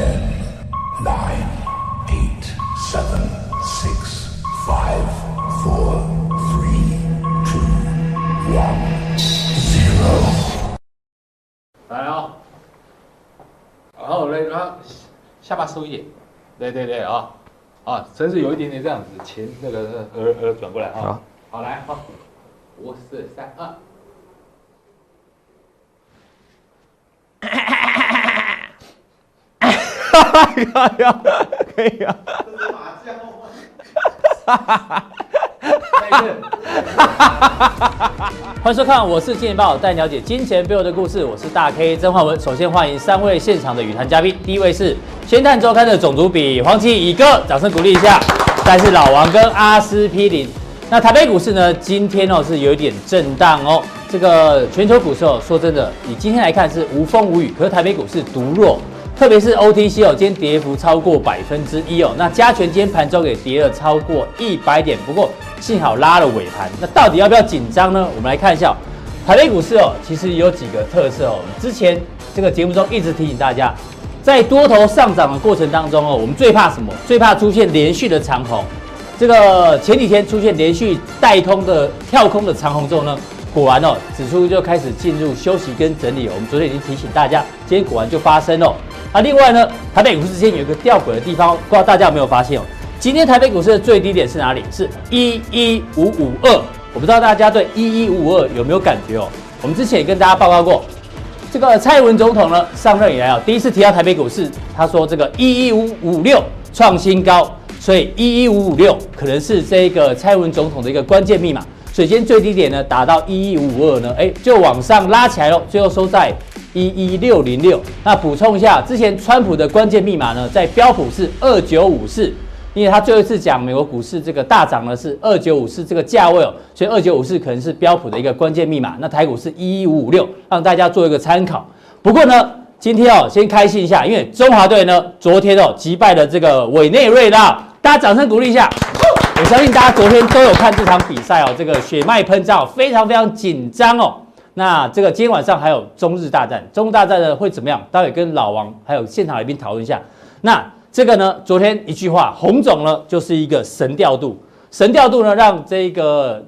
Ten, nine, eight, seven, six, five, four, three, two, one, zero. 来啊，然后嘞，然后下巴收一点，对对对啊，啊，真是有一点点这样子，前那个耳耳转过来啊，好，好来好，五四三二。可以啊，可以啊。欢迎收看，我是金钱豹，带你了解金钱背后的故事。我是大 K 曾焕文。首先欢迎三位现场的与谈嘉宾，第一位是《先探周刊》的总主笔黄奇乙哥，掌声鼓励一下。再是老王跟阿司匹林。那台北股市呢，今天哦是有点震荡哦。这个全球股市哦，说真的，以今天来看是无风无雨，可是台北股市独弱。特别是 OTC 哦，今天跌幅超过百分之一哦。那加权今天盘中也跌了超过一百点，不过幸好拉了尾盘。那到底要不要紧张呢？我们来看一下台北股市哦，其实有几个特色哦。之前这个节目中一直提醒大家，在多头上涨的过程当中哦，我们最怕什么？最怕出现连续的长红。这个前几天出现连续带通的跳空的长红之后呢，果然哦，指数就开始进入休息跟整理。我们昨天已经提醒大家，今天果然就发生哦。啊，另外呢，台北股市之间有一个吊诡的地方，不知道大家有没有发现哦？今天台北股市的最低点是哪里？是一一五五二。我不知道大家对一一五五二有没有感觉哦？我们之前也跟大家报告过，这个蔡文总统呢上任以来啊，第一次提到台北股市，他说这个一一五五六创新高，所以一一五五六可能是这个蔡文总统的一个关键密码。所以今天最低点呢达到一一五五二呢，哎，就往上拉起来了，最后收在。一一六零六，那补充一下，之前川普的关键密码呢，在标普是二九五四，因为他最后一次讲美国股市这个大涨呢是二九五四这个价位哦，所以二九五四可能是标普的一个关键密码。那台股是一一五五六，让大家做一个参考。不过呢，今天哦先开心一下，因为中华队呢昨天哦击败了这个委内瑞拉，大家掌声鼓励一下。我相信大家昨天都有看这场比赛哦，这个血脉喷张，非常非常紧张哦。那这个今天晚上还有中日大战，中日大战呢会怎么样？待会跟老王还有现场来宾讨论一下。那这个呢，昨天一句话，洪总呢就是一个神调度，神调度呢让这个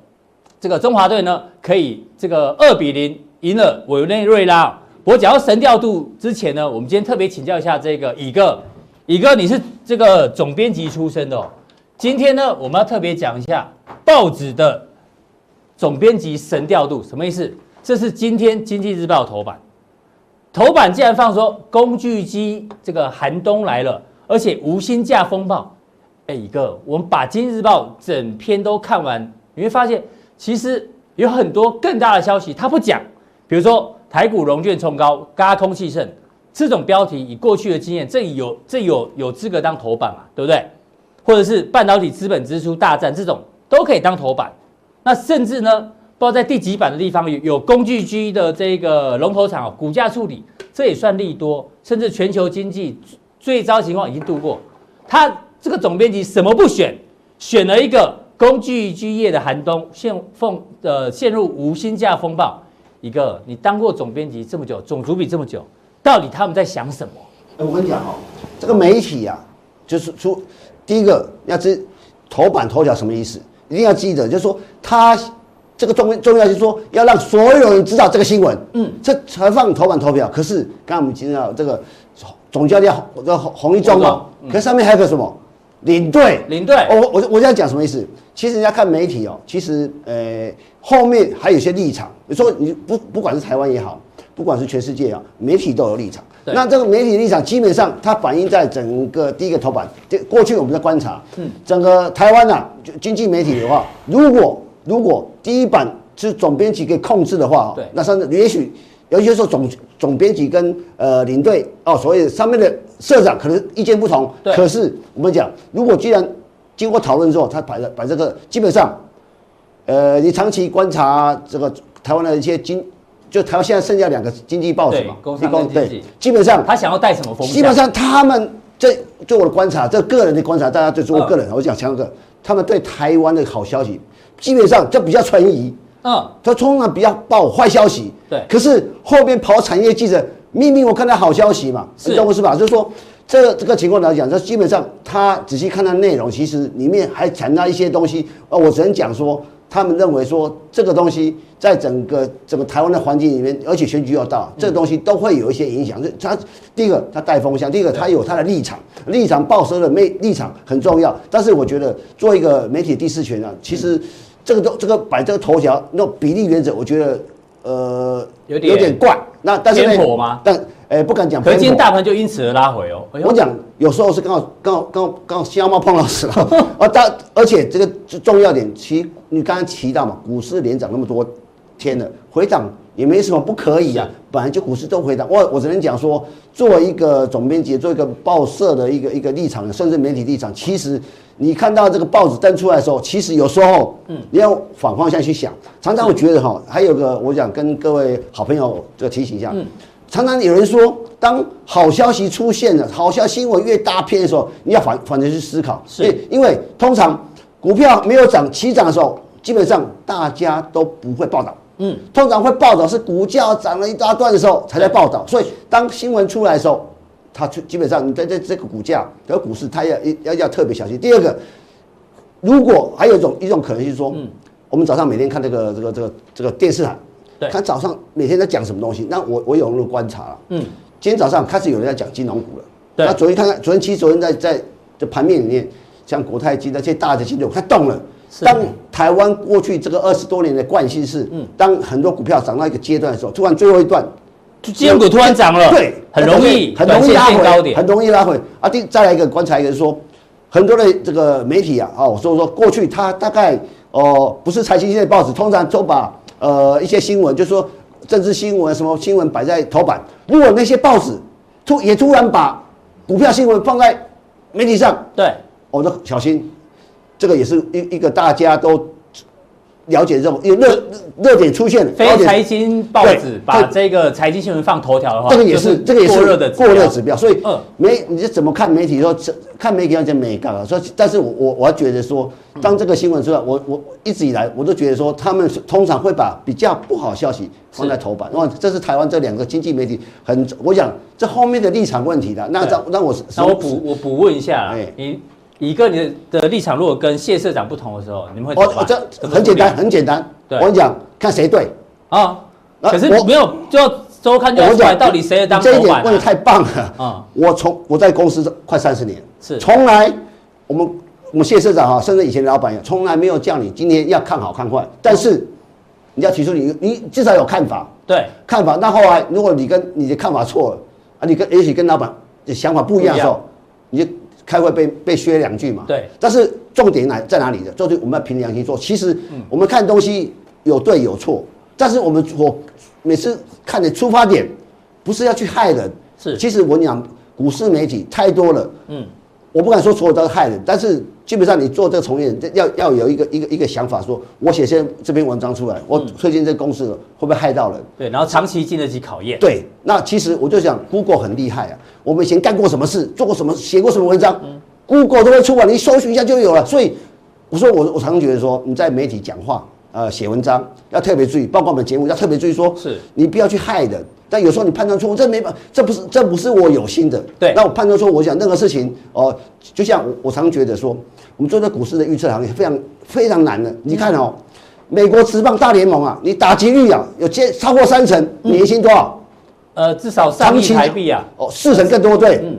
这个中华队呢可以这个二比零赢了委内瑞拉。我讲到神调度之前呢，我们今天特别请教一下这个乙哥，乙哥你是这个总编辑出身的哦。今天呢我们要特别讲一下报纸的总编辑神调度什么意思？这是今天《经济日报》头版，头版竟然放说工具机这个寒冬来了，而且无薪假风暴。哎，一个，我们把《经济日报》整篇都看完，你会发现其实有很多更大的消息，他不讲。比如说台股融券冲高，嘎空气盛，这种标题以过去的经验，这有这有有资格当头版嘛？对不对？或者是半导体资本支出大战，这种都可以当头版。那甚至呢？不知道在第几版的地方有有工具机的这个龙头厂股价处理，这也算利多，甚至全球经济最糟情况已经度过。他这个总编辑什么不选，选了一个工具机业的寒冬，陷奉呃陷入无薪假风暴。一个你当过总编辑这么久，总主笔这么久，到底他们在想什么？我跟你讲哦，这个媒体啊，就是说第一个要知头版头条什么意思，一定要记得，就是说他。这个重重要就是说，要让所有人知道这个新闻，嗯，这才放头版头条。可是刚刚我们提到这个总教练这洪一中嘛，可是上面还有个什么领队？领队，我我我这样讲什么意思？其实人家看媒体哦，其实呃后面还有些立场。你说你不不管是台湾也好，不管是全世界啊，媒体都有立场。那这个媒体立场基本上它反映在整个第一个头版。过去我们在观察，嗯，整个台湾啊，就经济媒体的话，如果如果第一版是总编辑可以控制的话，对，那上也许有些时候总总编辑跟呃领队哦，所谓上面的社长可能意见不同，对。可是我们讲，如果既然经过讨论之后，他摆了摆这个，基本上，呃，你长期观察这个台湾的一些经，就台湾现在剩下两个经济报纸嘛，对，基本上他想要带什么风向？基本上他们这就我的观察，这个人的观察，大家就做我个人，我讲强哥，他们对台湾的好消息。基本上就比较存疑，嗯，他通常比较报坏消息，对。可是后面跑产业记者明明我看到好消息嘛，是你懂我是吧？就是说，这个这个情况来讲，这基本上他仔细看它内容，其实里面还掺杂一些东西。呃，我只能讲说，他们认为说这个东西在整个整个台湾的环境里面，而且选举要到，这个东西都会有一些影响。这他第一个，他带风向；第一个，他有他的立场，立场报社的媒立场很重要。但是我觉得，做一个媒体第四权啊，其实这个都这个摆这个头条那比例原则，我觉得。呃，有点有点怪，那但是？但哎、欸，不敢讲。可是今天大盘就因此而拉回哦。哎、我讲有时候是刚好刚好刚好刚好瞎猫碰到死了啊！但而且这个重要点，其你刚刚提到嘛，股市连涨那么多天了，回档也没什么不可以啊。本来就股市都回档，我我只能讲说，作为一个总编辑，做一个报社的一个一个立场，甚至媒体立场，其实。你看到这个报纸登出来的时候，其实有时候，嗯，你要反方向去想。常常我觉得哈，还有个我想跟各位好朋友这个提醒一下，嗯，常常有人说，当好消息出现了，好消息新闻越大片的时候，你要反反着去思考，是，因为通常股票没有涨起涨的时候，基本上大家都不会报道，嗯，通常会报道是股价涨了一大段的时候才在报道，所以当新闻出来的时候。它基本上，你在这这个股价和股市，它要要要特别小心。第二个，如果还有一种一种可能性说，嗯，我们早上每天看这个这个这个这个电视台，对，看早上每天在讲什么东西。那我我有那个观察了，嗯，今天早上开始有人在讲金融股了，对。那昨天看看，昨天其实昨天在在这盘面里面，像国泰金那些大的金融它动了。当台湾过去这个二十多年的惯性是，嗯，当很多股票涨到一个阶段的时候，突然最后一段。金融股突然涨了，对，很容易，很容易拉回，很容易拉回。啊，第再来一个观察一个是说，很多的这个媒体啊，哦，所以说过去他大概哦，不是财经性的报纸，通常都把呃一些新闻，就是说政治新闻什么新闻摆在头版。如果那些报纸突也突然把股票新闻放在媒体上，对，我说小心，这个也是一一个大家都。了解这种有热热点出现，非财经报纸把这个财经新闻放头条的话，这个也是这个也是过热的过热指标。所以，媒你是怎么看媒体说？看媒体要讲美感啊。说，但是我我我要觉得说，当这个新闻出来，我我一直以来我都觉得说，他们通常会把比较不好消息放在头版。哇，这是台湾这两个经济媒体很，我想这后面的立场问题的。那让让我那我补我补问一下，哎，你。一个你的立场如果跟谢社长不同的时候，你们会怎么办？哦，这很简单，很简单。对，我跟你讲，看谁对啊。可是没有，就要周刊就要出来，到底谁当？这一点问的太棒了啊！我从我在公司快三十年，是从来我们我们谢社长啊，甚至以前的老板也从来没有叫你今天要看好看坏，但是你要提出你你至少有看法，对，看法。那后来如果你跟你的看法错了啊，你跟也许跟老板的想法不一样的时候。开会被被削两句嘛？对。但是重点来在哪里的？就是我们要凭良心说，其实我们看东西有对有错，但是我们我每次看的出发点不是要去害人。是。其实我讲股市媒体太多了。嗯。我不敢说所有都是害人，但是基本上你做这个从业人要要有一个一个一个想法，说我写些这篇文章出来，我推荐这个公司会不会害到人？对。然后长期经得起考验。对。那其实我就想，Google 很厉害啊。我们以前干过什么事，做过什么，写过什么文章，嗯，Google 都会出啊，你搜寻一下就有了。所以我说我我常常觉得说，你在媒体讲话，呃，写文章要特别注意，包括我们节目要特别注意说，是你不要去害人。但有时候你判断错误，这没办，这不是这不是我有心的。对，那我判断说，我想任何事情哦，呃，就像我我常觉得说，我们做这股市的预测行业非常非常难的。你看哦，美国职棒大联盟啊，你打击率啊有接超过三成，年薪多少？呃，至少三亿台币啊！哦，四成更多，对。嗯，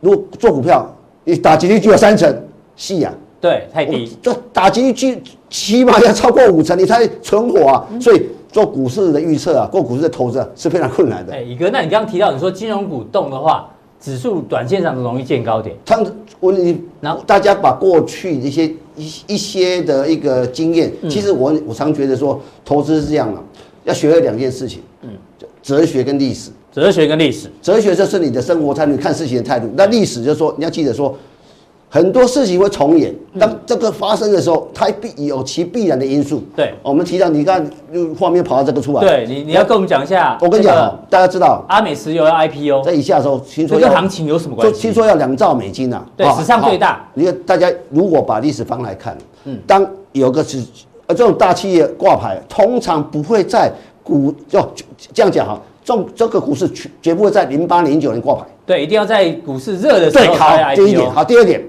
如果做股票，你打击率就有三成，细呀。对，太低。这打击率起起码要超过五成，你才存活啊！所以做股市的预测啊，做股市的投资啊，是非常困难的。哎，宇哥，那你刚刚提到你说金融股动的话，指数短线上容易见高点。他我你，然后大家把过去一些一一些的一个经验，其实我我常觉得说，投资是这样的，要学会两件事情。嗯。哲学跟历史，哲学跟历史，哲学就是你的生活态度，看事情的态度。那历史就是说，你要记得说，很多事情会重演。当这个发生的时候，它必有其必然的因素。对，我们提到，你看，画面跑到这个出来。对你，你要跟我们讲一下。我跟你讲，大家知道，阿美石油要 IPO，在以下的时候，听说跟行情有什么关系？听说要两兆美金呐，对，史上最大。你看，大家如果把历史翻来看，嗯，当有个是呃这种大企业挂牌，通常不会在股就这样讲哈。中这个股市绝绝不会在零八零九年挂牌。对，一定要在股市热的时对，候好开，第一点，好，第二点，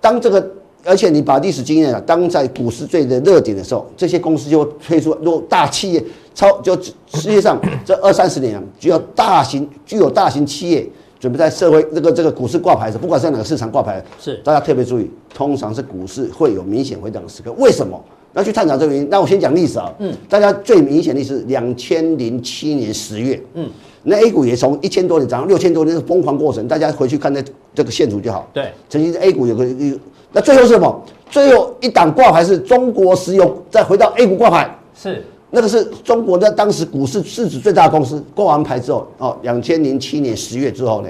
当这个，而且你把历史经验啊，当在股市最的热点的时候，这些公司就会推出，如果大企业超就世界上 这二三十年啊，只有大型具有大型企业准备在社会这个这个股市挂牌的时候，不管在哪个市场挂牌，是大家特别注意，通常是股市会有明显回档的时刻。为什么？要去探讨这个原因。那我先讲历史啊，嗯，大家最明显的历史，两千零七年十月，嗯，那 A 股也从一千多点涨到六千多点，是疯狂过程。大家回去看那这个线图就好。对，曾经 A 股有个一个，那最后是什么？最后一档挂牌是中国石油，再回到 A 股挂牌，是那个是中国的当时股市市值最大的公司。挂完牌之后，哦，两千零七年十月之后呢，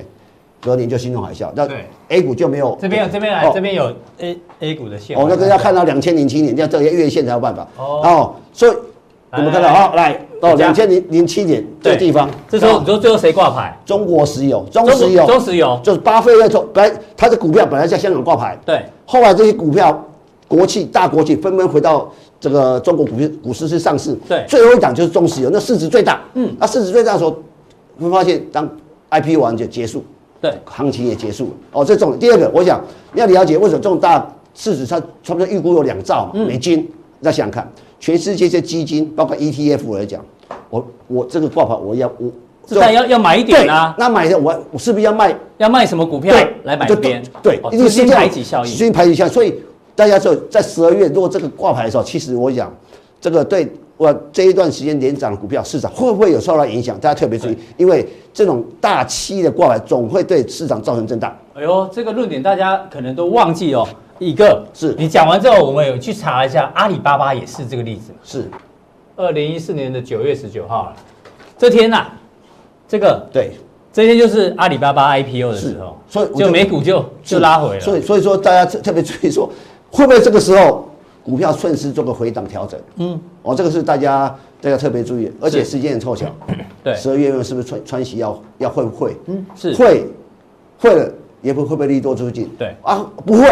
隔年就金融海啸，那 A 股就没有。这边有这边来，哦。这边有 A A 股的线。哦，那个要看到两千零七年，要这些月线才有办法。哦。哦，所以我们看到，好来哦，大家。两千零零七年这个地方，这时候哦。你说最后谁挂牌？中国石油，中石油，中石油。就是巴菲特从本来他的股票本来在香港挂牌，对，后来这些股票国企大国企纷纷回到这个中国股市股市去上市，对。最后一档就是中石油，那市值最大，嗯，那市值最大的时候，会发现当 IPO 完就结束，对，行情也结束了。哦，这重点。第二个，我想你要了解为什么这种大市值，它差不多预估有两兆美金。再想想看，全世界这些基金，包括 ETF 来讲，我我这个挂牌我要我这当然要要买一点对啊，那买的我我是不是要卖？要卖什么股票对，来买就边？对，哦一定是这样资金排挤效应。先排挤效应。所以大家说在十二月，如果这个挂牌的时候，其实我讲这个对我这一段时间连涨的股票市场会不会有受到影响？大家特别注意，因为这种大期的挂牌总会对市场造成震荡。哎呦，这个论点大家可能都忘记哦。一个是你讲完之后，我们有去查一下，阿里巴巴也是这个例子。是，二零一四年的九月十九号了，这天呐、啊，这个对，这天就是阿里巴巴 IPO 的时候，所以就就美股就就拉回了。所以所以说大家特特别注意说，会不会这个时候股票顺势做个回档调整？嗯，哦，这个是大家大家特别注意，而且时间也凑巧。对，十二月份是不是川川西要要会不会？嗯，是会，会了也不会不会利多出尽？对啊，不会，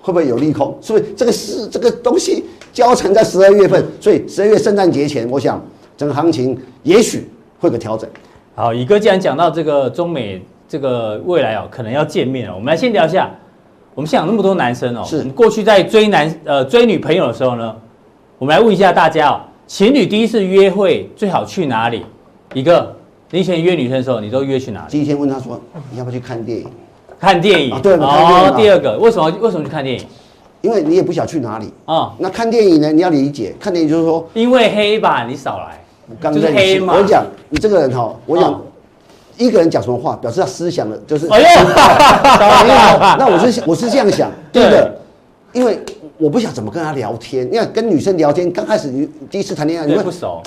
会不会有利空？是不是这个是这个东西交缠在十二月份，所以十二月圣诞节前，我想整个行情也许会有个调整。好，宇哥既然讲到这个中美这个未来哦，可能要见面了，我们来先聊一下。我们现场那么多男生哦，是过去在追男呃追女朋友的时候呢，我们来问一下大家哦，情侣第一次约会最好去哪里？一个，你以前约女生的时候，你都约去哪里？第一天问他说，你要不要去看电影？看电影。啊对哦，第二个，为什么为什么去看电影？因为你也不想去哪里。啊、那看电影呢？你要理解，看电影就是说，因为黑吧，你少来。就是刚在黑嘛我讲你这个人哈，我讲哦一个人讲什么话，表示他思想的，就是哎呦，那我是 我是这样想，第一个，因为我不想怎么跟他聊天，因为跟女生聊天，刚开始你第一次谈恋爱，你会不熟，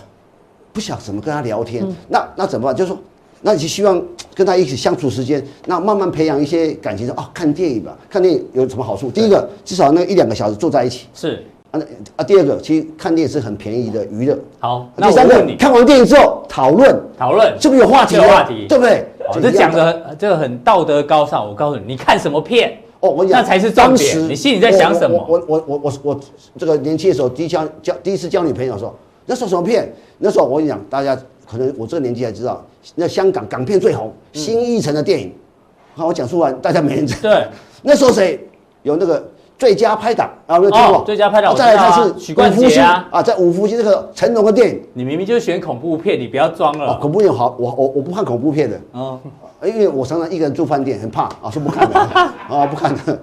不晓得怎么跟他聊天，那那怎么办？就是说，那你就希望跟他一起相处时间，那慢慢培养一些感情，说哦，看电影吧，看电影有什么好处？第一个，至少那一两个小时坐在一起。是啊，那啊，第二个，其实看电影是很便宜的娱乐。好。那第三个看完电影之后讨论，讨论是不是有话题了？有话题对不对？哦，这就讲的这个很道德高尚。我告诉你，你看什么片？哦，我讲那才是重点你心里在想什么我我我我我我这个年轻的时候，第一交交第一次交女朋友的时候，那时候什么片？那时候我跟你讲，大家可能我这个年纪才知道，那香港港片最红，新艺城的电影。好，我讲出来，大家没人知道。对，那时候谁有那个最佳拍档啊？有没有听过？哦最佳拍档我知道啊再来他是许冠杰啊在五福星这个成龙的电影。你明明就是选恐怖片，你不要装哦，了。恐怖片好，我我我不看恐怖片的。嗯，因为我常常一个人住饭店，很怕啊，说不看的 啊，不看的。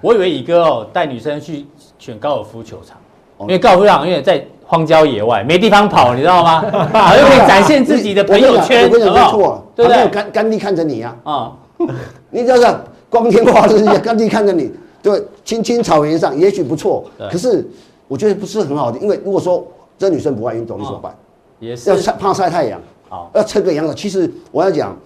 我以为乙哥哦带女生去选高尔夫球场，哦因为高尔夫球场因为在荒郊野外，没地方跑，你知道吗？好就可以展现自己的朋友圈，我跟你讲，没好不好错，对不对旁边有？甘甘地看着你呀、啊，你就是光天化日之下，甘地看着你，对，青青草原上也许不错，可是我觉得不是很好的，因为如果说这女生不爱运动，你怎么办？也是。要晒怕晒太阳，好，要撑个阳伞。其实我要讲，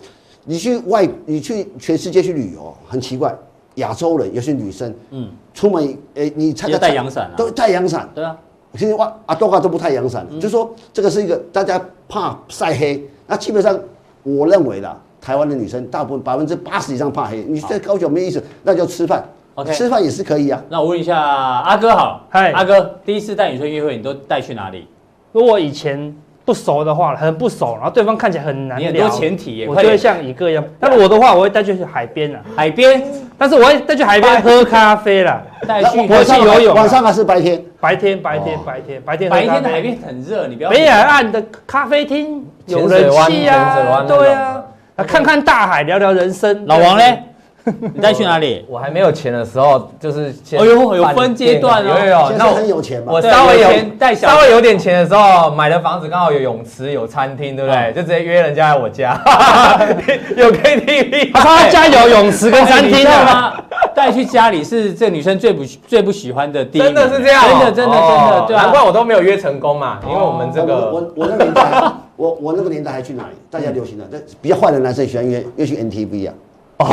你去外，你去全世界去旅游，很奇怪，亚洲人尤其女生，嗯，出门，诶，你参要带阳伞啊。都带阳伞。对啊，其实哇，阿多嘎都不太阳伞，就是说这个是一个大家怕晒黑，那基本上我认为啦，台湾的女生大部分百分之八十以上怕黑，你在高雄没意思，那就吃饭 OK 吃饭也是可以啊。那我问一下阿哥好，嗨阿哥第一次带女生约会，你都带去哪里？因为我以前不熟的话，很不熟，然后对方看起来很难聊，你很多前提耶，我就会像一个一样。但是我的话，我会带去海边啊，海边，但是我会带去海边喝咖啡啦，带去我去游泳，晚上还是白天？白天，白天，白天，白天，白天的海边很热，你不要。北海岸的咖啡厅有人气啊，对啊，看看大海，聊聊人生。老王嘞？你带去哪里？我还没有钱的时候，就是哦呦，有分阶段哦。有有，那我很有钱嘛。我稍微有带稍微有点钱的时候，买的房子刚好有泳池、有餐厅，对不对？就直接约人家来我家，有 KTV，他家有泳池跟餐厅的吗？带去家里是这女生最不最不喜欢的地方。真的是这样，真的真的真的，对啊，难怪我都没有约成功嘛，因为我们这个我我那年代，我我那个年代还去哪里？大家流行的，这比较坏的男生喜欢约约去 NTV 啊。哦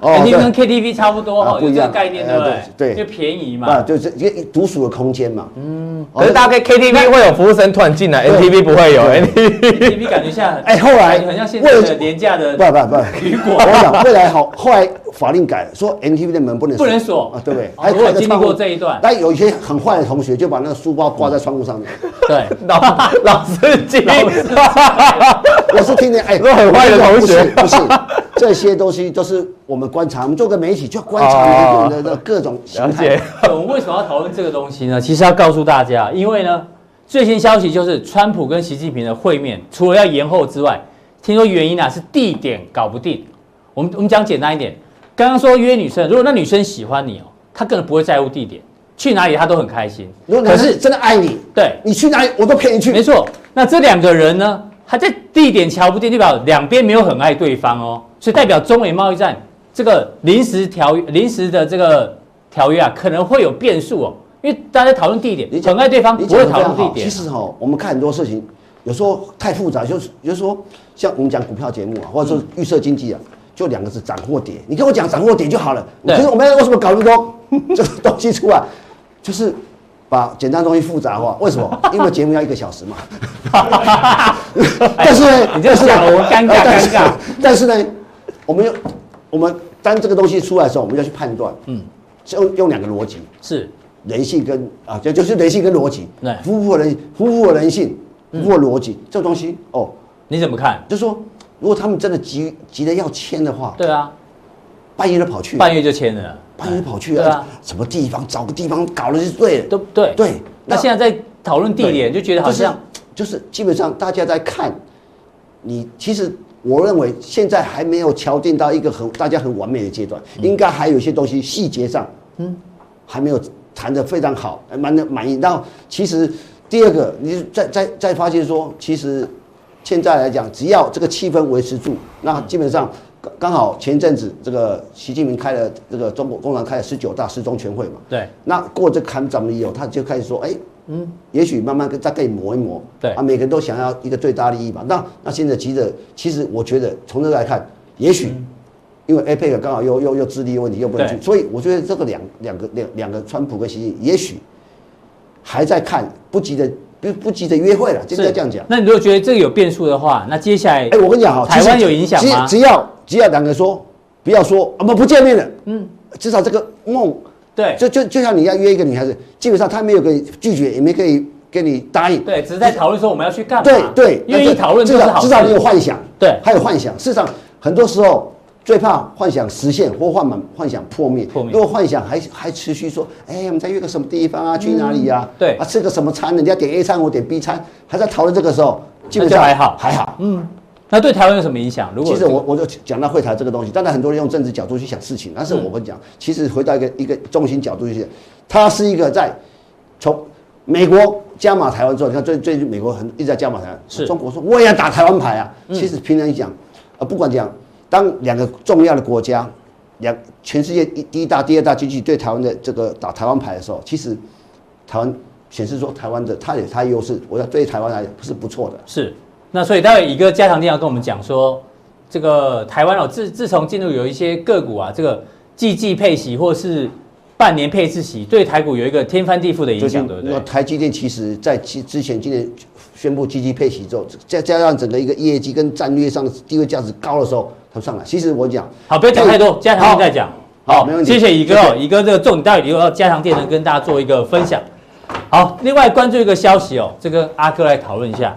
，KTV，KTV 跟 KTV 差不多哈，不一样。概念对不对？对，就便宜嘛，啊，就是一个独属的空间嘛。嗯，可是大概 KTV 会有服务生突然进来，NTV 不会有，NTV 感觉像哎，后来很像现在的廉价的，不不不，旅馆。我想未来好，后来法令改了，说 NTV 的门不能不能锁啊，对不对？还有经历过这一段，但有一些很坏的同学就把那个书包挂在窗户上面。对，老老司机，我是听见哎，说很坏的同学不是。这些东西 都是我们观察，我们做个媒体就要观察的的各种形态。我们为什么要讨论这个东西呢？其实要告诉大家，因为呢，最新消息就是川普跟习近平的会面，除了要延后之外，听说原因啊是地点搞不定。我们我们讲简单一点，刚刚说约女生，如果那女生喜欢你哦，她根本不会在乎地点，去哪里她都很开心。如果可是真的爱你，对，你去哪里我都陪你去。没错，那这两个人呢？还在地点瞧不定，代表两边没有很爱对方哦，所以代表中美贸易战这个临时条约、临时的这个条约啊，可能会有变数哦。因为大家在讨论地点，你很爱对方，不会讨论地点。其实哈、哦，我们看很多事情，有时候太复杂，就是就是说，像我们讲股票节目啊，或者说预测经济啊，就两个字：涨或跌。你跟我讲涨或跌就好了。可是我们为什么搞那么多 这个东西出来？就是。把简单东西复杂化，为什么？因为节目要一个小时嘛。但是呢，你这样讲我尴尬尴尬。但是呢，我们用我们当这个东西出来的时候，我们要去判断，嗯，用用两个逻辑，是人性跟啊，就就是人性跟逻辑，对，符合人符合人性，符合逻辑，这个东西哦，你怎么看？就是说，如果他们真的急急的要签的话，对啊，半夜就跑去，半夜就签了。半夜跑去啊？什么地方找个地方搞了就对了，对不对？对。那现在在讨论地点，就觉得好像就是基本上大家在看，你其实我认为现在还没有敲定到一个很大家很完美的阶段，应该还有一些东西细节上，嗯，还没有谈的非常好，蛮的满意。然后其实第二个，你再再再发现说，其实现在来讲，只要这个气氛维持住，那基本上。刚好前阵子这个习近平开了这个中国共产党开了十九大十中全会嘛，对，那过这坎怎么以后，他就开始说，哎，嗯，也许慢慢跟再跟你磨一磨，对。啊，每个人都想要一个最大利益嘛，那那现在急着，其实我觉得从这来看，也许因为 APEC 刚好又又又智力问题又不能去，所以我觉得这个两两个两两个川普跟习近平也许还在看，不急着。不不急着约会了，就应该这样讲。那你如果觉得这个有变数的话，那接下来，哎，我跟你讲哈，台湾有影响吗？只要只要两个说，不要说我们不见面了，嗯，至少这个梦，对，就就就像你要约一个女孩子，基本上她没有可以拒绝，也没可以跟你答应，对，只是在讨论说我们要去干嘛，对对，愿意讨论至少至少你有幻想，对，还有幻想。事实上，很多时候。最怕幻想实现或幻想幻想破灭。破灭。如果幻想还还持续说，哎，我们再约个什么地方啊？去哪里啊？对啊，吃个什么餐？人家点 A 餐，我点 B 餐，还在讨论这个时候，基本上还好，还好。嗯，那对台湾有什么影响？如果其实我我就讲到会谈这个东西，当然很多人用政治角度去想事情，但是我跟你讲，其实回到一个一个中心角度去讲，它是一个在从美国加码台湾之后，你看最最近美国很一直在加码台湾，是中国说我也要打台湾牌啊。其实平常讲，啊，不管讲。当两个重要的国家，两全世界第第一大、第二大经济对台湾的这个打台湾牌的时候，其实台湾显示说台湾的它有它优势，我要对台湾来讲是不错的。是，那所以待会一个加强錠要跟我们讲说，这个台湾哦，自自从进入有一些个股啊，这个季季配息或是半年配置息，对台股有一个天翻地覆的影响，对不对？那台积电其实在之之前今年宣布季季配息之后，再加上整个一个业绩跟战略上的地位价值高的时候。他上来，其实我讲好，不要讲太多，加强錠再讲。好，没问题。谢谢乙哥哦，乙哥这个重点待会以后要加强錠能跟大家做一个分享。好。好，另外关注一个消息哦，这个阿哥来讨论一下。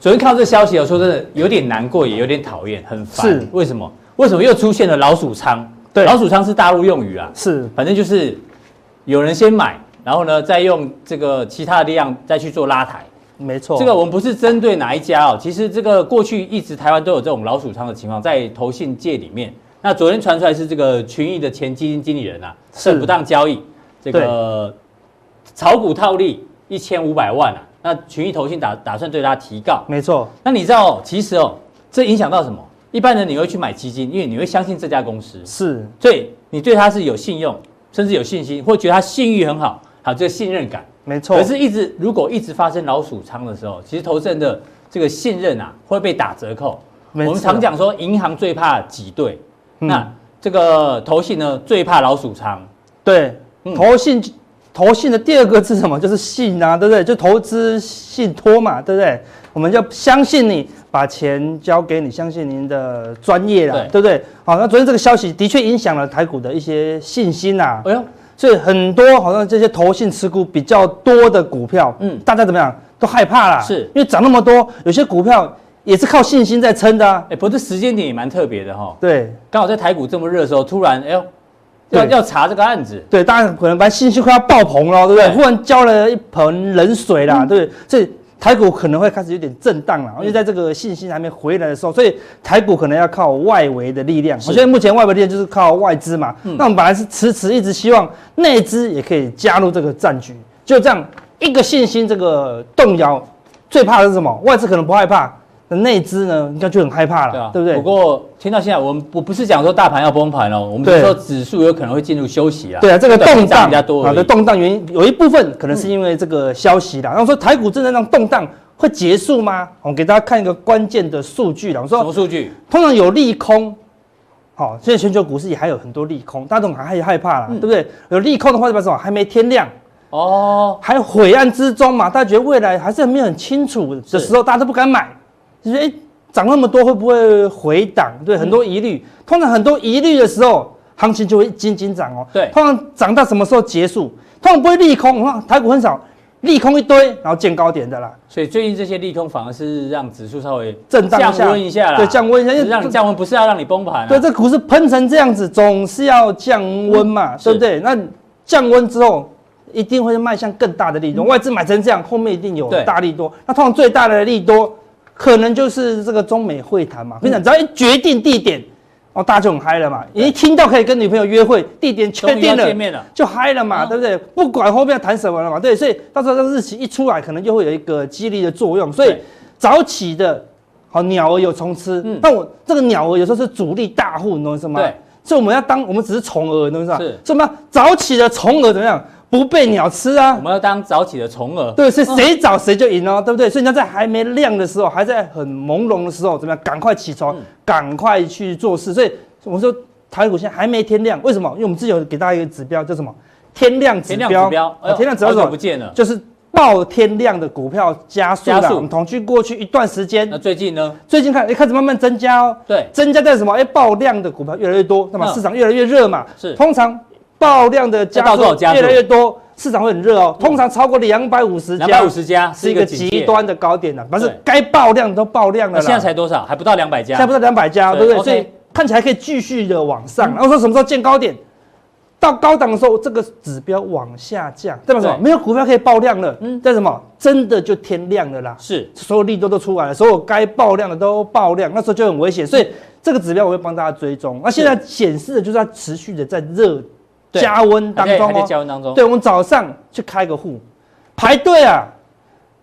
昨天看到这个消息，我说真的有点难过，也有点讨厌，很烦。是为什么？为什么又出现了老鼠仓？对，老鼠仓是大陆用语啊。是，反正就是有人先买，然后呢，再用这个其他的力量再去做拉抬。没错，这个我们不是针对哪一家哦，其实这个过去一直台湾都有这种老鼠仓的情况，在投信界里面。那昨天传出来是这个群益的前基金经理人啊，是不当交易，这个炒股套利一千五百万啊。那群益投信打打算对他提告。没错，那你知道哦，其实哦，这影响到什么？一般人你会去买基金，因为你会相信这家公司，是，所以你对他是有信用，甚至有信心，或觉得他信誉很好，好这个信任感。没错，可是，一直如果一直发生老鼠仓的时候，其实投资人的这个信任啊会被打折扣。我们常讲说，银行最怕挤兑，嗯、那这个投信呢最怕老鼠仓。对，嗯、投信投信的第二个字什么？就是信啊，对不对？就投资信托嘛，对不对？我们就相信你把钱交给你，相信您的专业啦，对，对不对？好，那昨天这个消息的确影响了台股的一些信心呐、啊。哎呦。所以很多好像这些投信持股比较多的股票，嗯，大家怎么样都害怕啦，是因为涨那么多，有些股票也是靠信心在撑的啊。哎，不过这时间点也蛮特别的哈。对，刚好在台股这么热的时候，突然哎呦，要要查这个案子，对，大家可能把信心快要爆棚了，对不对？忽然浇了一盆冷水啦，对不对？这。台股可能会开始有点震荡了，因为在这个信心还没回来的时候，所以台股可能要靠外围的力量。我觉得目前外围力量就是靠外资嘛。那我们本来是迟迟一直希望内资也可以加入这个战局，就这样一个信心这个动摇，最怕的是什么？外资可能不害怕。那内资呢，应该就很害怕了，对啊，对不对？不过听到现在，我们我不是讲说大盘要崩盘哦，我们是说指数有可能会进入休息啊。对啊，这个动荡比较多，好的动荡原因有一部分可能是因为这个消息啦。然后说台股真的让动荡会结束吗？我给大家看一个关键的数据啦。我说什么数据？通常有利空，好，现在全球股市也还有很多利空，大家都还害害怕啦，对不对？有利空的话，代表什么？还没天亮哦，还晦暗之中嘛，大家觉得未来还是没有很清楚的时候，大家都不敢买，就是哎。涨那么多会不会回档？对，很多疑虑。通常很多疑虑的时候，行情就会紧紧涨哦。对，通常涨到什么时候结束？通常不会利空，台股很少利空一堆，然后见高点的啦。所以最近这些利空反而是让指数稍微震荡降温一下啦。对，降温一下，让你降温不是要让你崩盘。对，这股市喷成这样子，总是要降温嘛，对不对？那降温之后，一定会迈向更大的利多。外资买成这样，后面一定有大利多。那通常最大的利多。可能就是这个中美会谈嘛，跟你讲，只要一决定地点，哦，大家就很嗨了嘛。一听到可以跟女朋友约会，地点确定了，就嗨了嘛，对不对？不管后面要谈什么了嘛，对。所以到时候这个日期一出来，可能就会有一个激励的作用。所以早起的，好鸟儿有虫吃。嗯。但我这个鸟儿有时候是主力大户，你懂什么？对。所以我们要当，我们只是虫儿，你懂意思吗？是。什么？早起的虫儿怎么样？不被鸟吃啊！我们要当早起的虫儿。对，是谁早谁就赢哦，对不对？所以你要在还没亮的时候，还在很朦胧的时候，怎么样？赶快起床，赶快去做事。所以我们说台股现在还没天亮，为什么？因为我们自己有给大家一个指标，叫什么？天亮指标。天亮指标。天亮指标怎么不见了？就是爆天量的股票加速。加速。我们统计过去一段时间。那最近呢？最近看，哎，开始慢慢增加哦。对。增加在什么？哎，爆量的股票越来越多，那么市场越来越热嘛。是。通常。爆量的加速越来越多，市场会很热哦。通常超过两百五十家，两百五十家是一个极端的高点了。反正该爆量都爆量了。现在才多少？还不到两百家。现在不到两百家，对不对？所以看起来可以继续的往上。然后说什么时候见高点？到高档的时候，这个指标往下降，代表什么？没有股票可以爆量了。嗯，代表什么？真的就天亮了啦。是，所有利多都出来了，所有该爆量的都爆量，那时候就很危险。所以这个指标我会帮大家追踪。那现在显示的就是它持续的在热。加温当中哦，加温当中。对，我们早上去开个户，排队啊！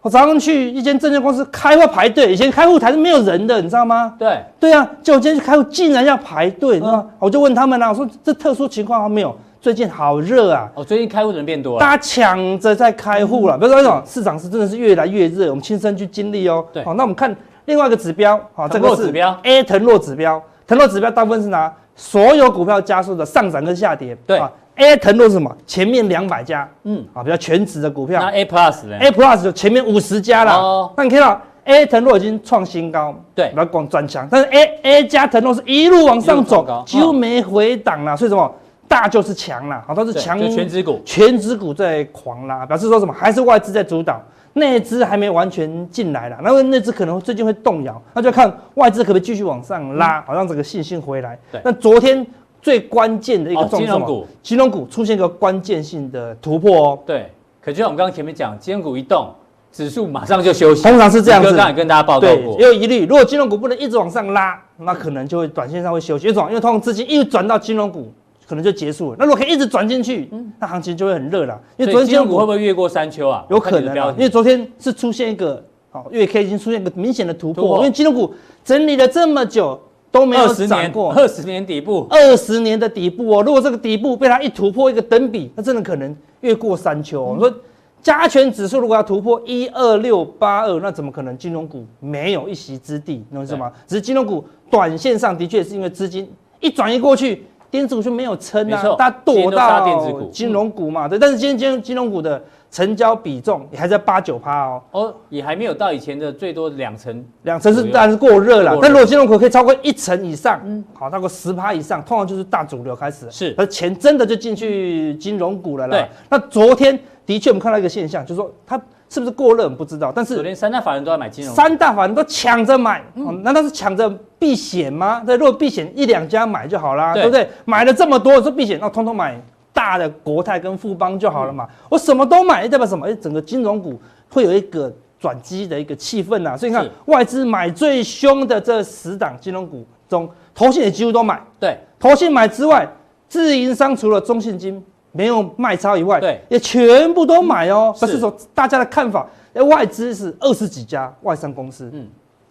我早上去一间证券公司开会排队，以前开户台是没有人的，你知道吗？对，对啊，就我今天去开户，竟然要排队，你知道吗？我就问他们啊，我说这特殊情况没有？最近好热啊！哦，最近开户的人变多了，大家抢着在开户了。比如说那种市场是真的是越来越热，我们亲身去经历哦。对，好，那我们看另外一个指标，好，这个是指标 A 腾落指标，腾落指标大部分是拿所有股票加速的上涨跟下跌，对啊。A 腾落是什么？前面两百家，嗯，啊，比较全值的股票。那 A Plus 呢？A Plus 就前面五十家了。哦，那你看到 A 腾落已经创新高，对，比较广转强。但是 A A 加腾落是一路往上走，几乎没回档了。所以什么？大就是强啦，好，都是强，全指股，全指股在狂拉，表示说什么？还是外资在主导，内资还没完全进来啦。那么内资可能最近会动摇，那就看外资可不可以继续往上拉，好让这个信心回来。对，那昨天最关键的一个重点，金融股，金融股出现一个关键性的突破哦。对，可就像我们刚刚前面讲，金融股一动。指数马上就休息，通常是这样子。刚刚也跟大家报告过，也有疑虑。如果金融股不能一直往上拉，那可能就会短线上会休息。为什么？因为通常资金一转到金融股，可能就结束了。那如果可以一直转进去，那行情就会很热了。因为昨天金融股会不会越过山丘啊？有可能，因为昨天是出现一个哦，月 K 已经出现一个明显的突破。因为金融股整理了这么久都没有涨过，二十年底部，二十年的底部哦。如果这个底部被它一突破一个等比，那真的可能越过山丘。我说。加权指数如果要突破一二六八二，那怎么可能金融股没有一席之地？你懂是吗？只是金融股短线上的确是因为资金一转移过去，电子股就没有撑啊，大家躲到金融股嘛。对，但是今天金金融股的成交比重也还在八九趴哦，哦，也还没有到以前的最多两成，两成是当然是过热了。但如果金融股可以超过一成以上，嗯，好，超过十趴以上，通常就是大主流开始，是，而钱真的就进去金融股了啦。对，那昨天。的确，我们看到一个现象，就是说它是不是过热，不知道。但是昨天三大法人都要买金融，三大法人都抢着买，嗯，难道是抢着避险吗？对，如果避险一两家买就好啦，对，对不对？买了这么多说避险，那通通买大的国泰跟富邦就好了嘛。嗯、我什么都买，代表什么？哎，整个金融股会有一个转机的一个气氛呐。所以你看，外资买最凶的这十档金融股中，投信也几乎都买。对，投信买之外，自营商除了中信金。没有卖超以外，对，也全部都买哦。不是说大家的看法，外资是二十几家外商公司，嗯，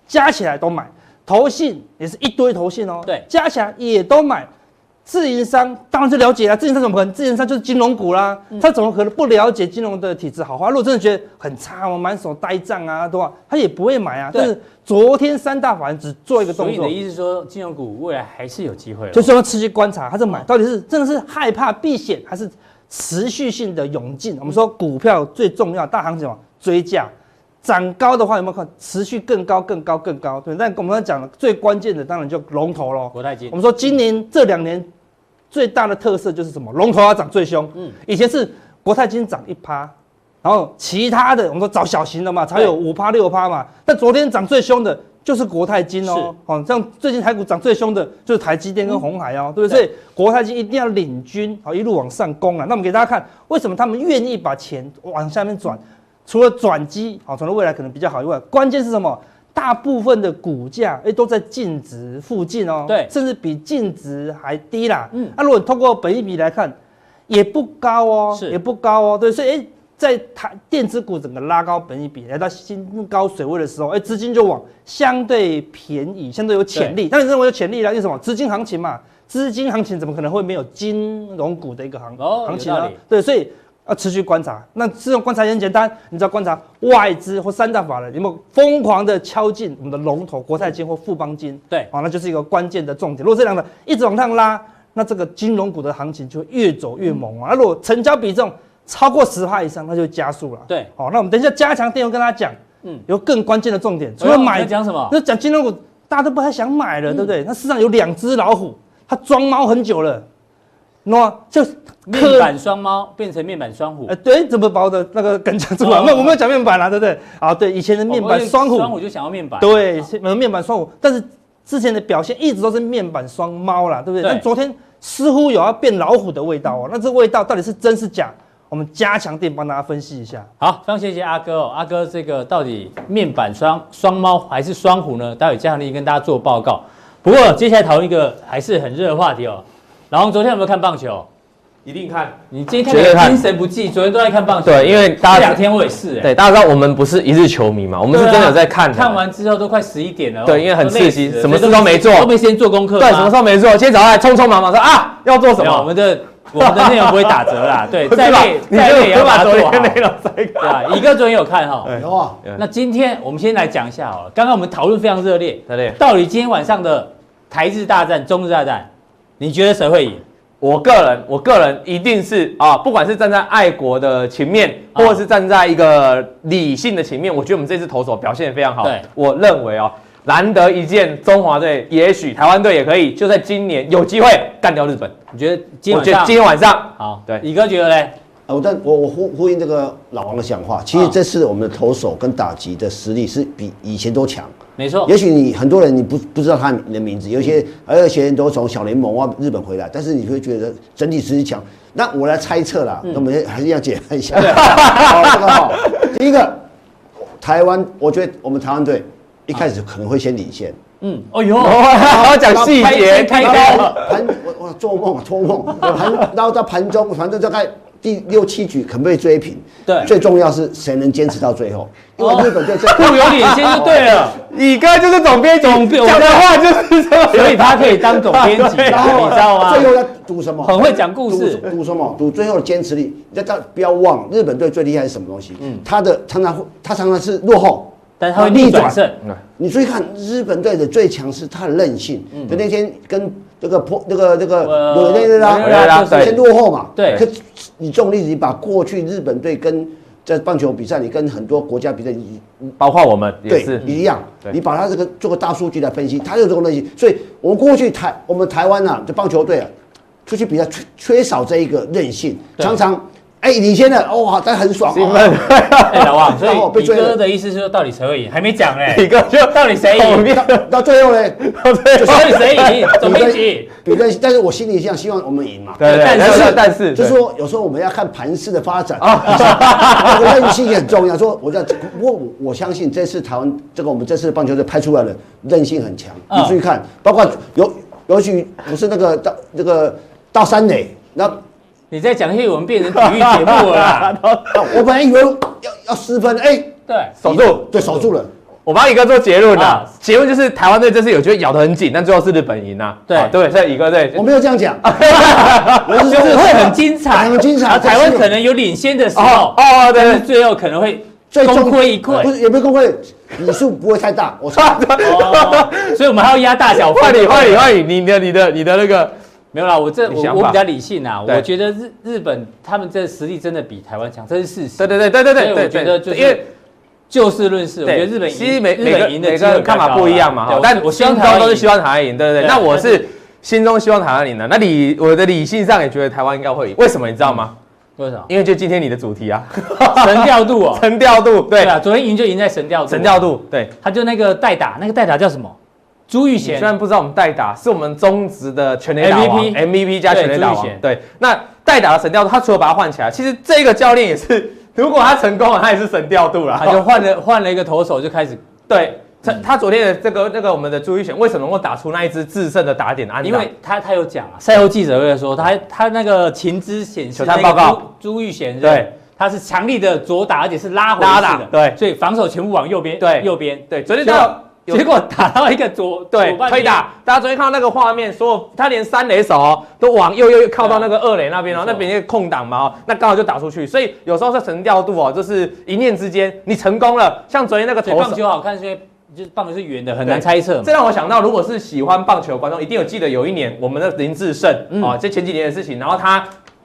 加起来都买，投信也是一堆投信哦，对，加起来也都买。自营商当然是了解了，自营商怎么可能？自营商就是金融股啦，他怎么可能不了解金融的体质好坏？如果真的觉得很差，我满手呆账啊，对吧？他也不会买啊。但是昨天三大法人只做一个动作，所以你的意思是说，金融股未来还是有机会？就是要持续观察，他这买到底是真的是害怕避险，还是持续性的涌进？我们说股票最重要大行情嘛，追价，涨高的话有没有看持续更高、更高、更高？对，但我们刚讲了最关键的，当然就龙头喽，国泰金。我们说今年这两年。最大的特色就是什么？龙头要涨最凶。嗯，以前是国泰金涨一趴，然后其他的我们说找小型的嘛，才有五趴六趴嘛。但昨天涨最凶的就是国泰金哦。哦，像最近台股涨最凶的就是台积电跟鸿海哦，对不对？所以国泰金一定要领军，好一路往上攻啊。那我们给大家看，为什么他们愿意把钱往下面转？除了转机，好，除了未来可能比较好以外，关键是什么？大部分的股价哎都在净值附近哦，对，甚至比净值还低啦。嗯，那、啊、如果通过本益比来看，也不高哦，是也不高哦。对，所以哎，在它电子股整个拉高本益比来到新高水位的时候，哎，资金就往相对便宜、相对有潜力。那你认为有潜力啦？因为什么？资金行情嘛，资金行情怎么可能会没有金融股的一个行、哦、行情呢？对，所以。要持续观察，那这种观察也很简单，你只要观察外资或三大法人有没有疯狂的敲进我们的龙头国泰金或富邦金，对，好，那就是一个关键的重点。如果这两个一直往上拉，那这个金融股的行情就会越走越猛啊。那如果成交比重超过十趴以上，那就加速了。对，好，那我们等一下加强电话跟大家讲，嗯，有更关键的重点，除了买讲什么？那讲金融股大家都不太想买了，对不对？那市场有两只老虎，它装猫很久了，那就。面板双猫变成面板双虎，哎，对，怎么把我的那个梗讲出来？那我们要讲面板了，对不对？啊，对，以前的面板双虎，双虎就想要面板，对，面板双虎，但是之前的表现一直都是面板双猫啦，对不对？但昨天似乎有要变老虎的味道哦，那这味道到底是真是假？我们加强錠帮大家分析一下。好，非常谢谢阿哥哦，阿哥这个到底面板双双猫还是双虎呢？待会加强力跟大家做报告。不过接下来讨论一个还是很热的话题哦。老王昨天有没有看棒球？一定看，你今天看精神不济，昨天都在看棒球。对，因为大家两天我也是、欸。对，大家知道我们不是一日球迷嘛，我们是真的有在看。看完之后都快十一点了。对，因为很刺激，什么事都没做，都没时间做功课。对，什么事都没做？今天早上还匆匆忙忙说啊，要做什么？我们的我们的内容不会打折啦。对，再累再累也要把它做好。对啊，一个昨天有看哈。有啊。那今天我们先来讲一下好了。刚刚我们讨论非常热烈，对，到底今天晚上的台日大战、中日大战，你觉得谁会赢？我个人，我个人一定是啊，不管是站在爱国的情面，或者是站在一个理性的情面，我觉得我们这次投手表现得非常好。对，我认为哦，难得一见，中华队也许台湾队也可以，就在今年有机会干掉日本。你觉得今我觉得天晚上今天晚上好？对李哥觉得嘞？我但我我呼呼应这个老王的讲话，其实这次我们的投手跟打击的实力是比以前都强。没错，也许你很多人你不不知道他的名字，有些还有一些人都从小联盟啊日本回来，但是你会觉得整体实力强。那我来猜测啦，那我们还是要解释一下。好，这个好。第一个，台湾，我觉得我们台湾队一开始可能会先领先。嗯，哦呦，好讲细节，开然开后盘我我做梦啊，做梦盘，然后到盘中，反正大概第六七局可不可以追平？对最重要是谁能坚持到最后，因为日本队这互 有领先就对了，乙哥就是总编辑，总编讲的话就是这样，所以他可以当总编辑，然后你知道吗？最后要赌什么？很会讲故事赌赌什么？赌最后的坚持力。要到不要忘，日本队最厉害是什么东西？嗯，他的常常会，他常常是落后，但是他会逆转胜。你注意看日本队的最强是他的韧性。就那天跟这个破那个那个呃委内瑞拉委内瑞拉先落后嘛。对可你重力，你把过去日本队跟在棒球比赛，你跟很多国家比赛，你包括我们也对是一样对。你把它这个做个大数据来分析，它有这种东西。所以我们过去台我们台湾啊，这棒球队啊，出去比赛缺缺少这一个韧性，常常哎领先了，哇，但很爽。哦哎，老王，所以乙追了哥的意思是说，到底谁会赢？还没讲嘞。李哥就到底谁赢？到 到最后呢，到底谁赢？总编辑。比韧，但是我心里想希望我们赢嘛。对对，但是但是就是说，有时候我们要看盘势的发展啊，这个韧性也很重要。说我在，不过我我相信这次台湾这个我们这次棒球队拍出来的韧性很强。你注意看，包括尤尤其不是那个到那个到三垒，那你在讲一些我们变成体育节目了啦。我本来以为要要失分，哎，对，守住，对，守住了。我帮乙哥做结论啊啊，结论就是台湾队这次有觉得咬得很紧，但最后是日本赢啊。对啊对，所以乙哥对我没有这样讲，我是就是说会很精彩，很精彩啊台湾可能有领先的时候哦，哦对但是最后可能会最终功亏一篑不。是也不是功亏，比数不会太大。我说 哦，所以我们还要压大小分。换你换你换你，你的你的你的那个没有啦，我这我我比较理性啊，我觉得日日本他们这实力真的比台湾强，这是事实。对对对对对对对，所以我觉得就是因为就事论事，我觉得日本赢其实每日每个每个看法不一样嘛，哈，但我希心中都是希望台湾赢，对不对？那我是心中希望台湾赢的，那理我的理性上也觉得台湾应该会赢，为什么你知道吗？为什么？因为就今天你的主题啊，神调度啊，神调度，对对啊，昨天赢就赢在神调度，神调度，对。他就那个代打，那个代打叫什么？朱玉贤虽，然不知道我们代打是我们中职的全垒打王 MVP MVP 加全垒打王对。那代打的神调度，他除了把他换起来，其实这个教练也是，如果他成功了，他也是神调度了。他就换了换了一个投手，就开始对他他昨天的这个那个我们的朱玉贤为什么能够打出那一支制胜的打点安打？因为他他有讲啊，赛后记者会说他他那个情资显示球报告朱朱玉贤对，他是强力的左打，而且是拉回拉式的，打对所以防守全部往右边，对右边，对昨天到有结果打到一个左对推打，大家昨天看到那个画面，所有他连三垒手哦都往右右右靠到那个二垒那边哦，那边一个空档嘛哦，那刚好就打出去，所以有时候是神调度哦，就是一念之间你成功了，像昨天那个投棒球好看是因为就是棒球是圆的，很难猜测嘛。这让我想到，如果是喜欢棒球的观众，一定有记得有一年我们的林志胜嗯。哦，这前几年的事情，然后他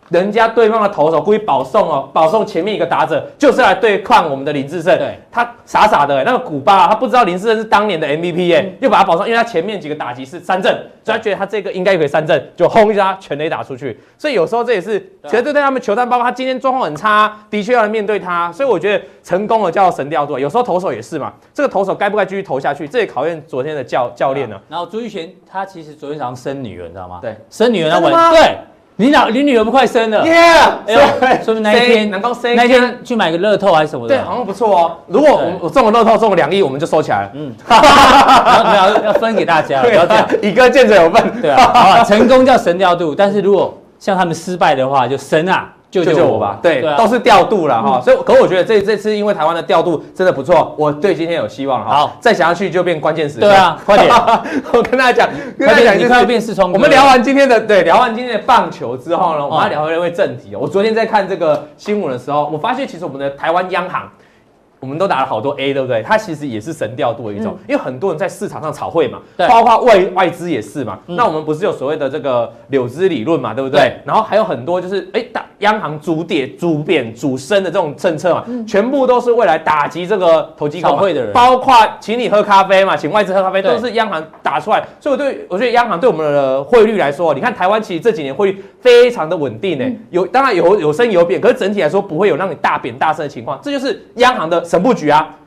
人家对方的投手故意保送哦，保送前面一个打者，就是来对抗我们的林志胜。对，他傻傻的、那个古巴、啊，他不知道林志胜是当年的 MVP 耶、又把他保送，因为他前面几个打击是三振，所以他觉得他这个应该可以三振，就轰一下全垒打出去。所以有时候这也是，其实对他们球探包括他今天状况很差，的确要来面对他。所以我觉得成功了叫神调度，有时候投手也是嘛，这个投手该不该继续投下去，这也考验昨天的教教练呢。然后朱玉贤他其实昨天早上生女儿，你知道吗？对，生女儿他真的吗晚对，你老你女儿不快生了？耶！哎呦，说明那一天能够那一天去买个乐透还是什么的，对，好像不错哦。如果我我中了乐透中了两亿，我们就收起来了。嗯，然后没有要分给大家，不要这样。以哥见者有份。对啊，成功叫神调度，但是如果像他们失败的话，就神啊，救救救我吧。对，啊。都是调度了哈，所以，可我觉得这这次因为台湾的调度真的不错，我对今天有希望哈。好。再想要去就变关键时刻。对啊快点。我跟大家讲，跟大家讲就是快点你快要变四川我们聊完今天的对，聊完今天的棒球之后呢，哦我们要聊回一位正题哦。我昨天在看这个新闻的时候，我发现其实我们的台湾央行我们都打了好多 A，对不对？它其实也是神调度的一种，因为很多人在市场上炒汇嘛，对。包括外外资也是嘛。那我们不是有所谓的这个柳枝理论嘛，对不对？对。然后还有很多就是哎，打央行主跌、主贬、主升的这种政策嘛，全部都是为来打击这个投机炒汇的人，包括请你喝咖啡嘛，请外资喝咖啡，都是央行打出来。所以我对我觉得央行对我们的汇率来说，你看台湾其实这几年汇率非常的稳定呢，有当然有有升有贬，可是整体来说不会有让你大贬大升的情况，这就是央行的神布局啊。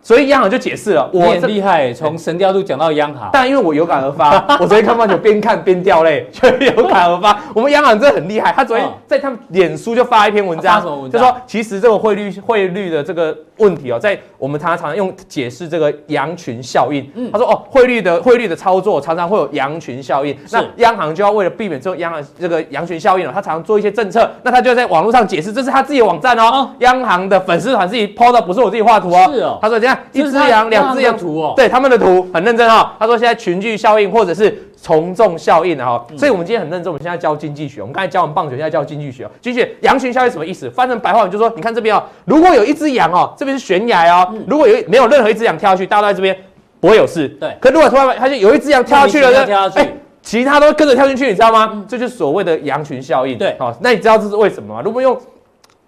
那所以央行就解释了，我很厉害，从神调度讲到央行。但因为我有感而发，我昨天看棒球边看边掉泪，就有感而发。我们央行真的很厉害，他昨天在他们脸书就发一篇文章，就说其实这个汇率汇率的这个问题哦，在我们常常用解释这个羊群效应。他说哦，汇率的汇率的操作常常会有羊群效应，那央行就要为了避免这种央行这个羊群效应哦，他常常做一些政策，那他就在网络上解释，这是他自己的网站哦，央行的粉丝团自己 PO 的，不是我自己画图哦。是哦，他说这样一。只羊，两只羊图哦，对他们的图很认真哈、哦。他说现在群聚效应或者是从众效应哈，所以我们今天很认真。我们现在教经济学，我们刚才教完棒球，现在教经济学哦。经济学羊群效应什么意思？翻成白话文就是说，你看这边哦，如果有一只羊哦，这边是悬崖哦，如果有没有任何一只羊跳下去，大家都在这边不会有事。对。可如果突然发现有一只羊跳下去了呢？跳下去，其他都跟着跳进去，你知道吗？这就是所谓的羊群效应。对。好，那你知道这是为什么吗？如果用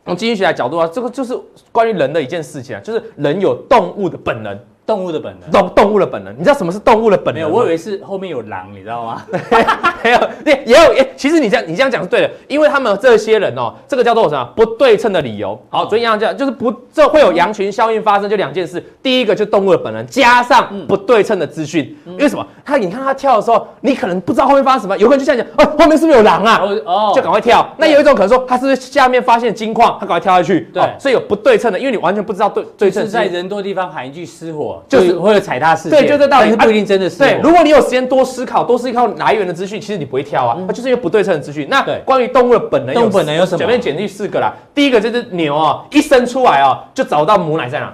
从经济学的角度啊，这个就是关于人的一件事情啊，就是人有动物的本能。动物的本能，动动物的本能，你知道什么是动物的本能？没有，我以为是后面有狼，你知道吗？没有，也也有，其实你这样你这样讲是对的，因为他们这些人哦，这个叫做什么？不对称的理由。好，所以这样就是不，这会有羊群效应发生，就两件事。第一个就是动物的本能，加上不对称的资讯。因为什么？他你看他跳的时候，你可能不知道后面发生什么，有可能就这样讲，哦，后面是不是有狼啊？哦，就赶快跳。那有一种可能说，他是不是下面发现金矿，他赶快跳下去？对，所以有不对称的，因为你完全不知道对对称。是在人多地方喊一句失火，就是会有踩踏事件。对，就这道理，不一定真的是。对，如果你有时间多思考，多思考来源的资讯，其实你不会跳啊。它就是因为不对称的资讯。那关于动物的本能，动物本能有什么？前面简历四个啦。第一个就是牛啊，一生出来啊，就找到母奶在哪，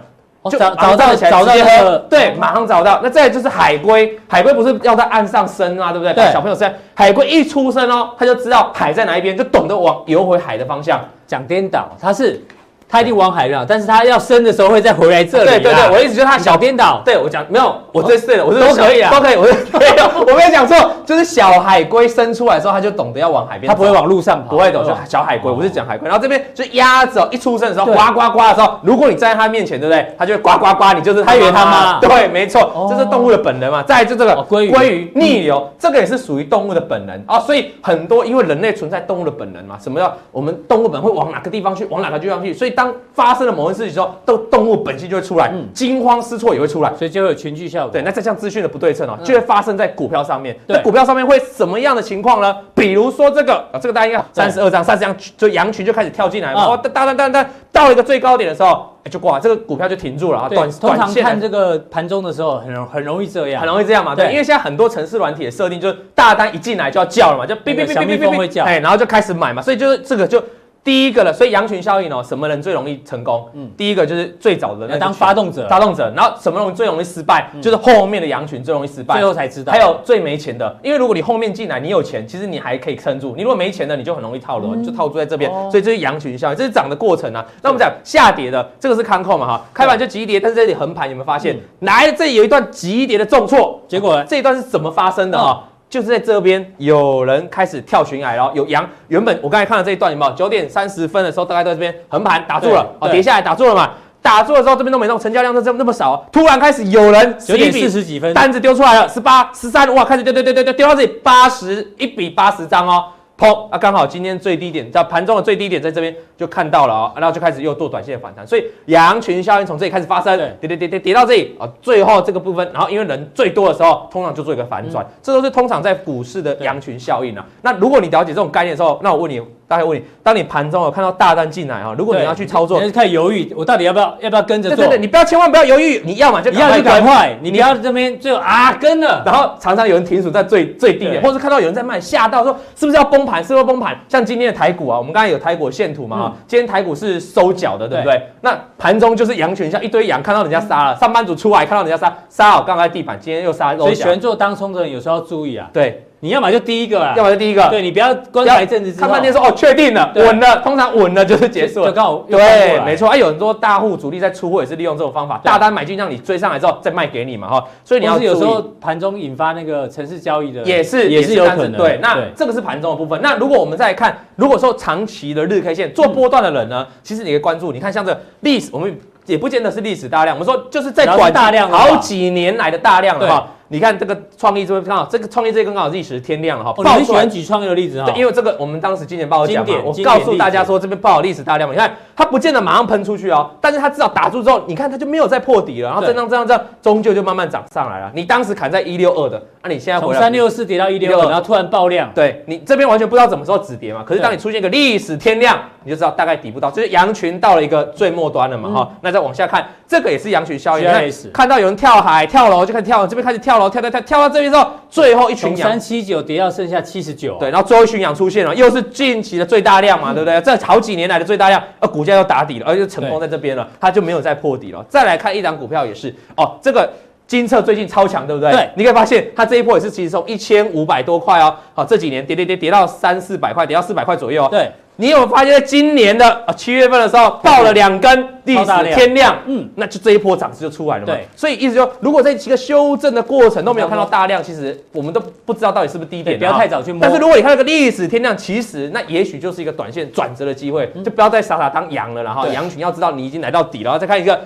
就找找到找到喝，对，马上找到。那再来就是海龟，海龟不是要在岸上生啊，对不对？对，小朋友生，海龟一出生哦，他就知道海在哪一边，就懂得往游回海的方向。讲颠倒，它是。他一定往海上，但是他要生的时候会再回来这里。对对对，我意思就是他小颠倒。对我讲没有，我这是对的，我是都可以啊，都可以。我 没有，我没有讲错，就是小海龟生出来的时候，他就懂得要往海边，他不会往路上跑，不会懂，就小海龟，我是讲海龟。然后这边就鸭子哦一出生的时候，呱呱呱的时候，如果你站在他面前，对不对？他就会呱呱呱，你就是他以为他妈。对，没错，这是动物的本能嘛。再就这个鲑鱼逆流，这个也是属于动物的本能啊。所以很多因为人类存在动物的本能嘛，什么叫我们动物本会往哪个地方去，往哪个地方去？所以当发生了。某件事情之后，都动物本性就会出来，惊慌失措也会出来，所以就会有群聚效果。对，那这项资讯的不对称哦，就会发生在股票上面。那股票上面会什么样的情况呢？比如说这个啊，这个大家应该三十二张，三十张就羊群就开始跳进来了，哦，当当当当，到了一个最高点的时候，就挂，这个股票就停住了啊。短通常看这个盘中的时候，很容很容易这样，很容易这样嘛。对，因为现在很多城市软体的设定就是大单一进来就要叫了嘛，就哔哔哔哔哔哔哎，然后就开始买嘛，所以就是这个就。第一个了，所以羊群效应哦，什么人最容易成功？嗯，第一个就是最早的那当发动者，发动者，然后什么人最容易失败？就是后面的羊群最容易失败，最后才知道。还有最没钱的，因为如果你后面进来，你有钱，其实你还可以撑住；你如果没钱的，你就很容易套牢，你就套住在这边。所以这是羊群效应，这是涨的过程啊。那我们讲下跌的，这个是康扣嘛哈，开盘就急跌，但是这里横盘有没有发现？来，这里有一段急跌的重挫，结果这一段是怎么发生的啊？就是在这边有人开始跳悬崖，然后有羊。原本我刚才看到这一段，有没有？九点三十分的时候，大概在这边横盘打住了，哦，跌下来打住了嘛。打住了之后，这边都没动，成交量都这么那么少。突然开始有人九点四十几分单子丢出来了，十八、十三，哇，开始丢丢丢丢丢丢到这里八十一比八十张哦。砰啊！刚好今天最低点在盘中的最低点在这边就看到了啊，然后就开始又做短线的反弹，所以羊群效应从这里开始发生，跌跌跌跌跌到这里啊，最后这个部分，然后因为人最多的时候，通常就做一个反转，这都是通常在股市的羊群效应啊。那如果你了解这种概念的时候，那我问你。大概问你，当你盘中有看到大单进来啊，如果你要去操作，你开始犹豫，我到底要不要要不要跟着做？对对对，你不要千万不要犹豫，你要嘛就你要去赶快，你不要这边最后啊跟了，然后常常有人停损在最最低点，或是看到有人在卖，吓到说是不是要崩盘？是不是要崩盘？像今天的台股啊，我们刚才有台股线图嘛哈，今天台股是收脚的，对不对？那盘中就是羊群，像一堆羊，看到人家杀了，上班族出来看到人家杀，杀好刚刚地板，今天又杀，所以喜欢做当冲的人有时候要注意啊，对。你要么就第一个啊，要么就第一个，对你不要观察一阵子之后，看半天说哦确定了，对。稳了，通常稳了就是结束了，就刚好对，来。没错。啊有很多大户主力在出货也是利用这种方法，大单买进让你追上来之后再卖给你嘛哈，所以你要是有时候盘中引发那个城市交易的，也是也是有可能。的。对，那这个是盘中的部分。那如果我们再来看，如果说长期的日 K 线做波段的人呢，其实你可以关注，你看像这个历史，我们也不见得是历史大量，我们说就是在短大量好几年来的大量了哈。你看这个创意这边刚好，这个创意这根刚好历史天亮了哈。哦，你很喜欢举创意的例子哈，对，因为这个我们当时今年报的讲嘛，我告诉大家说这边报有历史大量嘛，你看它不见得马上喷出去哦，但是它至少打住之后，你看它就没有再破底了，然后这样这样这样，终究就慢慢涨上来了。你当时砍在一六二的，那你现在回来从三六四跌到一六二，然后突然爆量，对你这边完全不知道什么时候止跌嘛，可是当你出现一个历史天量，你就知道大概底部到，就是羊群到了一个最末端了嘛哈。那再往下看，这个也是羊群效应，看看到有人跳海跳楼就开始跳，这边开始跳楼跳跳跳跳到这边之后。最后一群羊三七九跌到剩下七十九，对，然后最后一群羊出现了，又是近期的最大量嘛，嗯、对不对？这好几年来的最大量，呃，股价又打底了，而且成功在这边了，它就没有再破底了。再来看一档股票也是，哦，这个金策最近超强，对不对？对，你可以发现它这一波也是其实从一千五百多块哦，好，这几年跌跌跌跌到三四百块，跌到四百块左右哦。对。你有发现，在今年的啊七月份的时候，爆了两根历史天量，嗯，那就这一波涨势就出来了嘛。对，所以意思说，如果在几个修正的过程都没有看到大量，其实我们都不知道到底是不是低点，不要太早去摸。但是如果你看那个历史天量，其实那也许就是一个短线转折的机会，就不要再傻傻当羊了，然后羊群要知道你已经来到底了，然后再看一个。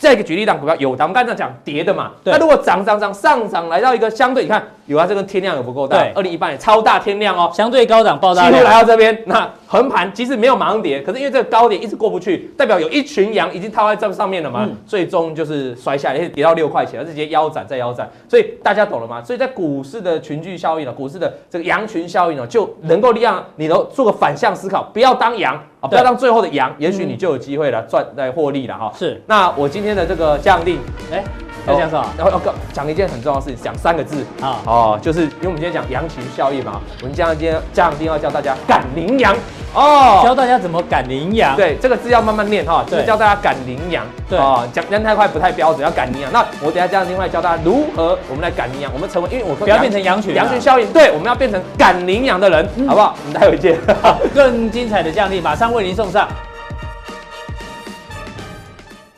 再一个举例，档股票有，我们刚才讲跌的嘛，那如果涨涨涨上涨来到一个相对，你看有啊这个天量有不够大，二零一八年超大天量哦，相对高档爆大，几乎来到这边，那横盘即使没有马上跌，可是因为这个高点一直过不去，代表有一群羊已经套在这上面了嘛，最终就是摔下来，跌到六块钱，而直接腰斩再腰斩，所以大家懂了吗？所以在股市的群聚效应呢，股市的这个羊群效应呢，就能够让你能做个反向思考，不要当羊。不要当最后的羊，也许你就有机会了赚来获利了哈。是，那我今天的这个降定，哎，要讲什么？然后要讲一件很重要的事情，讲三个字啊，哦，就是因为我们今天讲羊群效应嘛，我们将今天降定要教大家赶羚羊哦，教大家怎么赶羚羊。对，这个字要慢慢念哈，就是教大家赶羚羊。对，讲讲太快不太标准，要赶羚羊。那我等下将另外教大家如何我们来赶羚羊，我们成为，因为我不要变成羊群，羊群效应，对，我们要变成赶羚羊的人，好不好？我 们待会见，更精彩的降定马上为您送上。